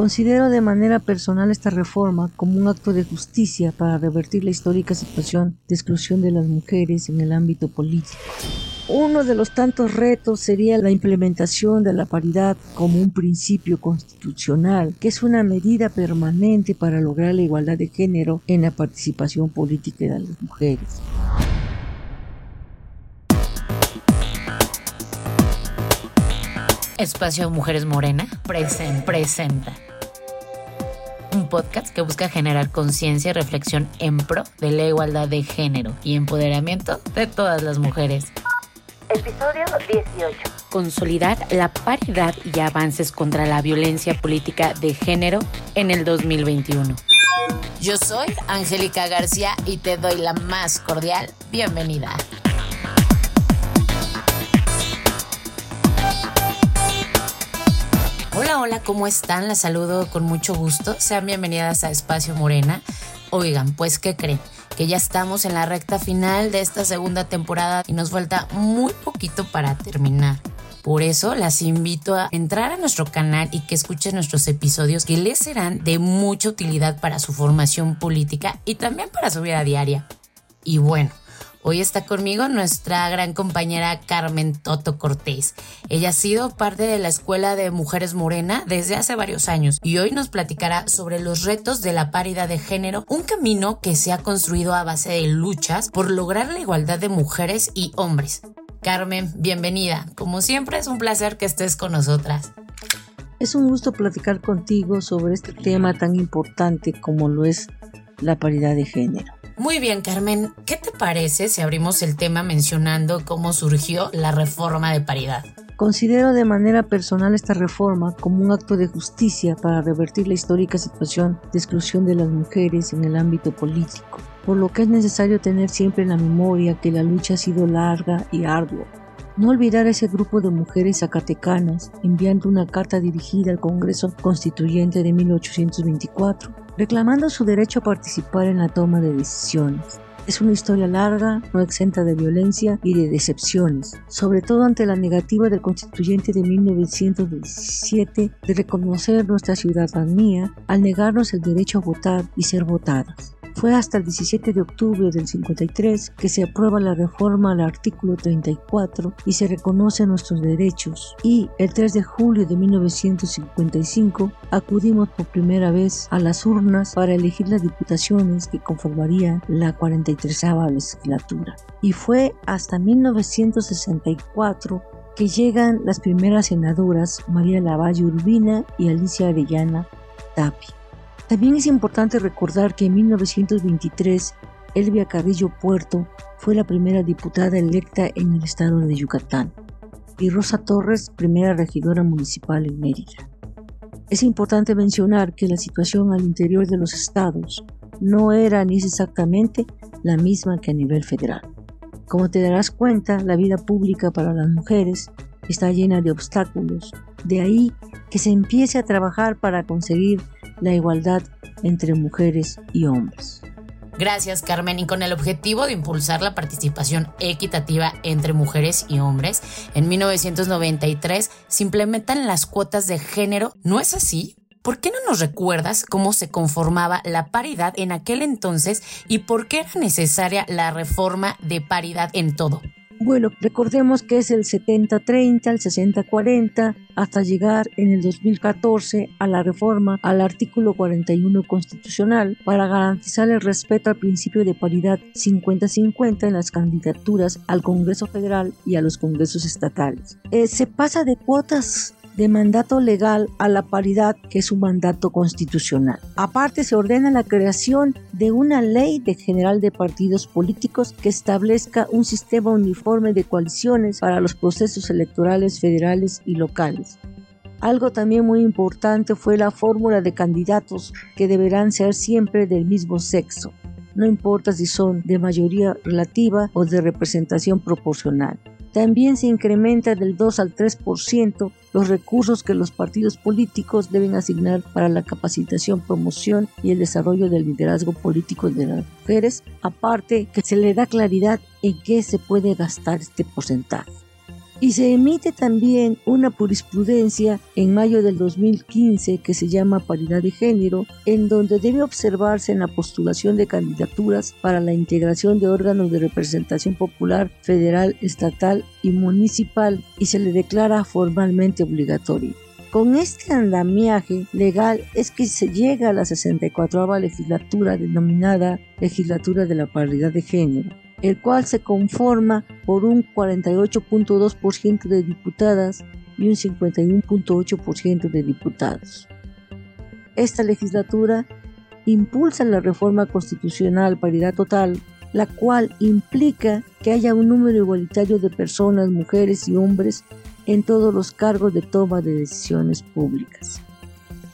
Considero de manera personal esta reforma como un acto de justicia para revertir la histórica situación de exclusión de las mujeres en el ámbito político. Uno de los tantos retos sería la implementación de la paridad como un principio constitucional, que es una medida permanente para lograr la igualdad de género en la participación política de las mujeres. Espacio Mujeres Morena presenta un podcast que busca generar conciencia y reflexión en pro de la igualdad de género y empoderamiento de todas las mujeres. Episodio 18. Consolidar la paridad y avances contra la violencia política de género en el 2021. Yo soy Angélica García y te doy la más cordial bienvenida. Hola, ¿cómo están? Las saludo con mucho gusto. Sean bienvenidas a Espacio Morena. Oigan, pues, ¿qué creen? que ya estamos en la recta final de esta segunda temporada y nos falta muy poquito para terminar. Por eso las invito a entrar a nuestro canal y que escuchen nuestros episodios que les serán de mucha utilidad para su formación política y también para su vida diaria. Y bueno, Hoy está conmigo nuestra gran compañera Carmen Toto Cortés. Ella ha sido parte de la Escuela de Mujeres Morena desde hace varios años y hoy nos platicará sobre los retos de la paridad de género, un camino que se ha construido a base de luchas por lograr la igualdad de mujeres y hombres. Carmen, bienvenida. Como siempre es un placer que estés con nosotras. Es un gusto platicar contigo sobre este tema tan importante como lo es la paridad de género. Muy bien, Carmen, ¿qué te parece si abrimos el tema mencionando cómo surgió la reforma de paridad? Considero de manera personal esta reforma como un acto de justicia para revertir la histórica situación de exclusión de las mujeres en el ámbito político, por lo que es necesario tener siempre en la memoria que la lucha ha sido larga y ardua. No olvidar a ese grupo de mujeres zacatecanas enviando una carta dirigida al Congreso Constituyente de 1824 reclamando su derecho a participar en la toma de decisiones. Es una historia larga, no exenta de violencia y de decepciones, sobre todo ante la negativa del constituyente de 1917 de reconocer nuestra ciudadanía al negarnos el derecho a votar y ser votadas. Fue hasta el 17 de octubre del 53 que se aprueba la reforma al artículo 34 y se reconocen nuestros derechos. Y el 3 de julio de 1955 acudimos por primera vez a las urnas para elegir las diputaciones que conformarían la 43 legislatura. Y fue hasta 1964 que llegan las primeras senadoras María Lavalle Urbina y Alicia Arellana Tapia. También es importante recordar que en 1923 Elvia Carrillo Puerto fue la primera diputada electa en el estado de Yucatán y Rosa Torres primera regidora municipal en Mérida. Es importante mencionar que la situación al interior de los estados no era ni es exactamente la misma que a nivel federal. Como te darás cuenta, la vida pública para las mujeres está llena de obstáculos. De ahí que se empiece a trabajar para conseguir la igualdad entre mujeres y hombres. Gracias Carmen y con el objetivo de impulsar la participación equitativa entre mujeres y hombres, en 1993 se implementan las cuotas de género. ¿No es así? ¿Por qué no nos recuerdas cómo se conformaba la paridad en aquel entonces y por qué era necesaria la reforma de paridad en todo? Bueno, recordemos que es el 70-30, el 60-40, hasta llegar en el 2014 a la reforma al artículo 41 constitucional para garantizar el respeto al principio de paridad 50-50 en las candidaturas al Congreso Federal y a los Congresos estatales. Eh, se pasa de cuotas de mandato legal a la paridad, que es un mandato constitucional. Aparte, se ordena la creación de una ley de general de partidos políticos que establezca un sistema uniforme de coaliciones para los procesos electorales federales y locales. Algo también muy importante fue la fórmula de candidatos que deberán ser siempre del mismo sexo, no importa si son de mayoría relativa o de representación proporcional. También se incrementa del 2 al 3% los recursos que los partidos políticos deben asignar para la capacitación, promoción y el desarrollo del liderazgo político de las mujeres, aparte que se le da claridad en qué se puede gastar este porcentaje. Y se emite también una jurisprudencia en mayo del 2015 que se llama paridad de género, en donde debe observarse en la postulación de candidaturas para la integración de órganos de representación popular federal, estatal y municipal y se le declara formalmente obligatorio. Con este andamiaje legal es que se llega a la 64 legislatura denominada legislatura de la paridad de género el cual se conforma por un 48.2% de diputadas y un 51.8% de diputados. Esta legislatura impulsa la reforma constitucional paridad total, la cual implica que haya un número igualitario de personas, mujeres y hombres en todos los cargos de toma de decisiones públicas.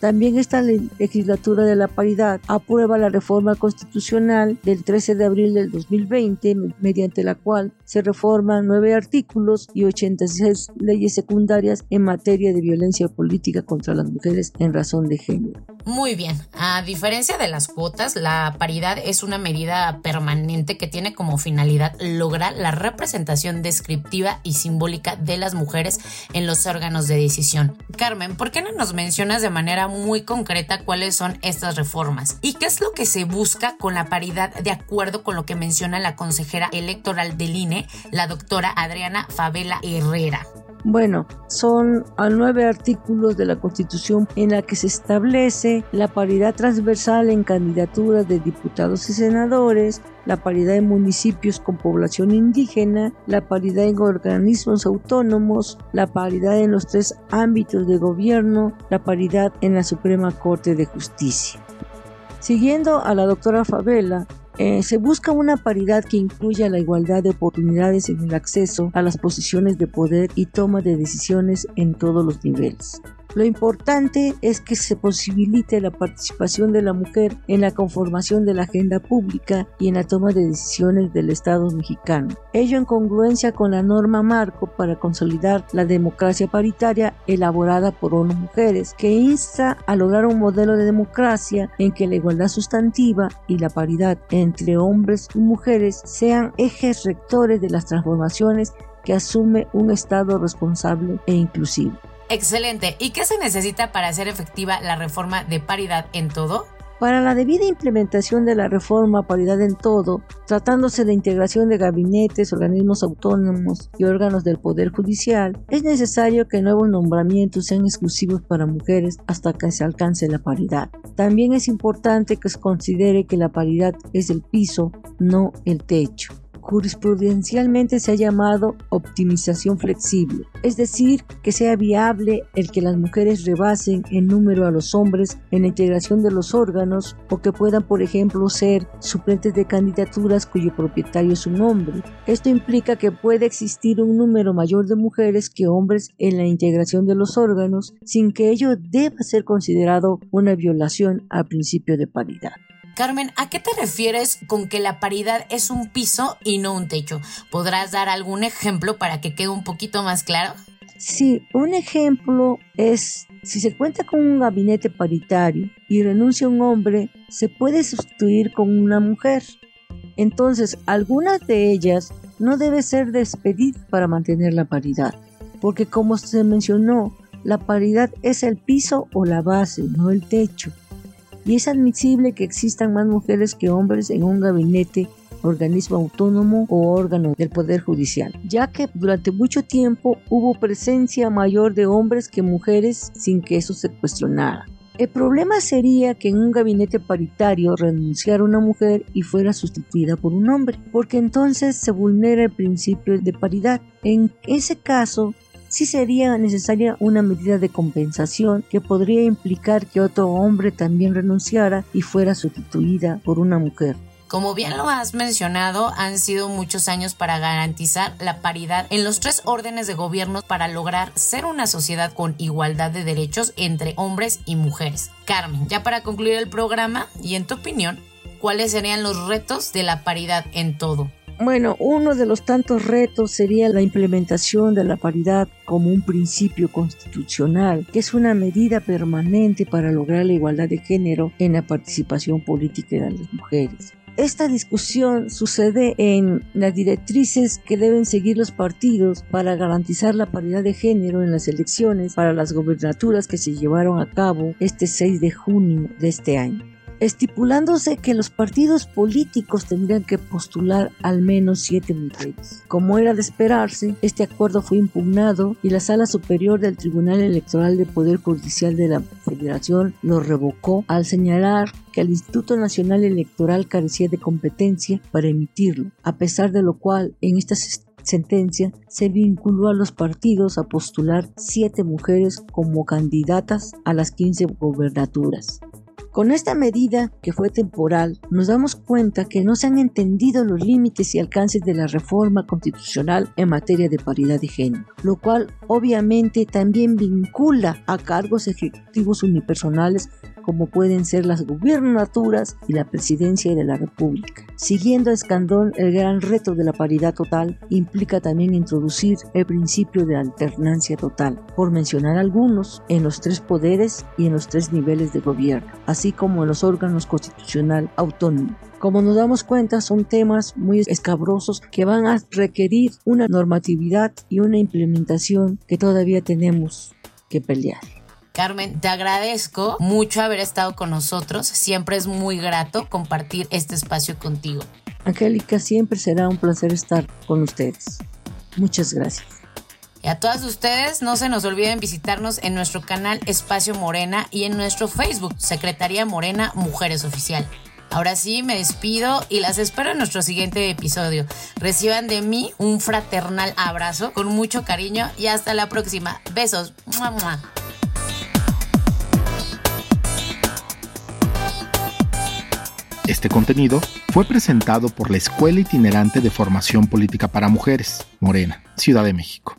También esta legislatura de la paridad aprueba la reforma constitucional del 13 de abril del 2020, mediante la cual se reforman nueve artículos y 86 leyes secundarias en materia de violencia política contra las mujeres en razón de género. Muy bien, a diferencia de las cuotas, la paridad es una medida permanente que tiene como finalidad lograr la representación descriptiva y simbólica de las mujeres en los órganos de decisión. Carmen, ¿por qué no nos mencionas de manera muy concreta cuáles son estas reformas y qué es lo que se busca con la paridad de acuerdo con lo que menciona la consejera electoral del INE, la doctora Adriana Favela Herrera? Bueno, son nueve artículos de la Constitución en la que se establece la paridad transversal en candidaturas de diputados y senadores, la paridad en municipios con población indígena, la paridad en organismos autónomos, la paridad en los tres ámbitos de gobierno, la paridad en la Suprema Corte de Justicia. Siguiendo a la doctora Favela, eh, se busca una paridad que incluya la igualdad de oportunidades en el acceso a las posiciones de poder y toma de decisiones en todos los niveles. Lo importante es que se posibilite la participación de la mujer en la conformación de la agenda pública y en la toma de decisiones del Estado mexicano. Ello en congruencia con la norma marco para consolidar la democracia paritaria elaborada por ONU Mujeres, que insta a lograr un modelo de democracia en que la igualdad sustantiva y la paridad entre hombres y mujeres sean ejes rectores de las transformaciones que asume un Estado responsable e inclusivo. Excelente. ¿Y qué se necesita para hacer efectiva la reforma de paridad en todo? Para la debida implementación de la reforma paridad en todo, tratándose de integración de gabinetes, organismos autónomos y órganos del Poder Judicial, es necesario que nuevos nombramientos sean exclusivos para mujeres hasta que se alcance la paridad. También es importante que se considere que la paridad es el piso, no el techo jurisprudencialmente se ha llamado optimización flexible, es decir, que sea viable el que las mujeres rebasen en número a los hombres en la integración de los órganos o que puedan, por ejemplo, ser suplentes de candidaturas cuyo propietario es un hombre. Esto implica que puede existir un número mayor de mujeres que hombres en la integración de los órganos sin que ello deba ser considerado una violación al principio de paridad. Carmen, ¿a qué te refieres con que la paridad es un piso y no un techo? ¿Podrás dar algún ejemplo para que quede un poquito más claro? Sí, un ejemplo es si se cuenta con un gabinete paritario y renuncia un hombre, se puede sustituir con una mujer. Entonces, algunas de ellas no debe ser despedidas para mantener la paridad, porque como se mencionó, la paridad es el piso o la base, no el techo y es admisible que existan más mujeres que hombres en un gabinete organismo autónomo o órgano del Poder Judicial, ya que durante mucho tiempo hubo presencia mayor de hombres que mujeres sin que eso se cuestionara. El problema sería que en un gabinete paritario renunciara una mujer y fuera sustituida por un hombre, porque entonces se vulnera el principio de paridad. En ese caso, sí sería necesaria una medida de compensación que podría implicar que otro hombre también renunciara y fuera sustituida por una mujer. Como bien lo has mencionado, han sido muchos años para garantizar la paridad en los tres órdenes de gobierno para lograr ser una sociedad con igualdad de derechos entre hombres y mujeres. Carmen, ya para concluir el programa, y en tu opinión, ¿cuáles serían los retos de la paridad en todo? Bueno, uno de los tantos retos sería la implementación de la paridad como un principio constitucional, que es una medida permanente para lograr la igualdad de género en la participación política de las mujeres. esta discusión sucede en las directrices que deben seguir los partidos para garantizar la paridad de género en las elecciones para las gobernaturas que se llevaron a cabo este 6 de junio de este año estipulándose que los partidos políticos tendrían que postular al menos siete mujeres. Como era de esperarse, este acuerdo fue impugnado y la Sala Superior del Tribunal Electoral de Poder Judicial de la Federación lo revocó al señalar que el Instituto Nacional Electoral carecía de competencia para emitirlo, a pesar de lo cual en esta sentencia se vinculó a los partidos a postular siete mujeres como candidatas a las 15 gobernaturas. Con esta medida, que fue temporal, nos damos cuenta que no se han entendido los límites y alcances de la reforma constitucional en materia de paridad de género, lo cual obviamente también vincula a cargos ejecutivos unipersonales como pueden ser las gubernaturas y la presidencia de la República. Siguiendo a Escandón, el gran reto de la paridad total implica también introducir el principio de alternancia total, por mencionar algunos, en los tres poderes y en los tres niveles de gobierno, como en los órganos constitucional autónomos. Como nos damos cuenta, son temas muy escabrosos que van a requerir una normatividad y una implementación que todavía tenemos que pelear. Carmen, te agradezco mucho haber estado con nosotros. Siempre es muy grato compartir este espacio contigo. Angélica, siempre será un placer estar con ustedes. Muchas gracias. Y a todas ustedes, no se nos olviden visitarnos en nuestro canal Espacio Morena y en nuestro Facebook, Secretaría Morena Mujeres Oficial. Ahora sí, me despido y las espero en nuestro siguiente episodio. Reciban de mí un fraternal abrazo con mucho cariño y hasta la próxima. Besos. Este contenido fue presentado por la Escuela Itinerante de Formación Política para Mujeres, Morena, Ciudad de México.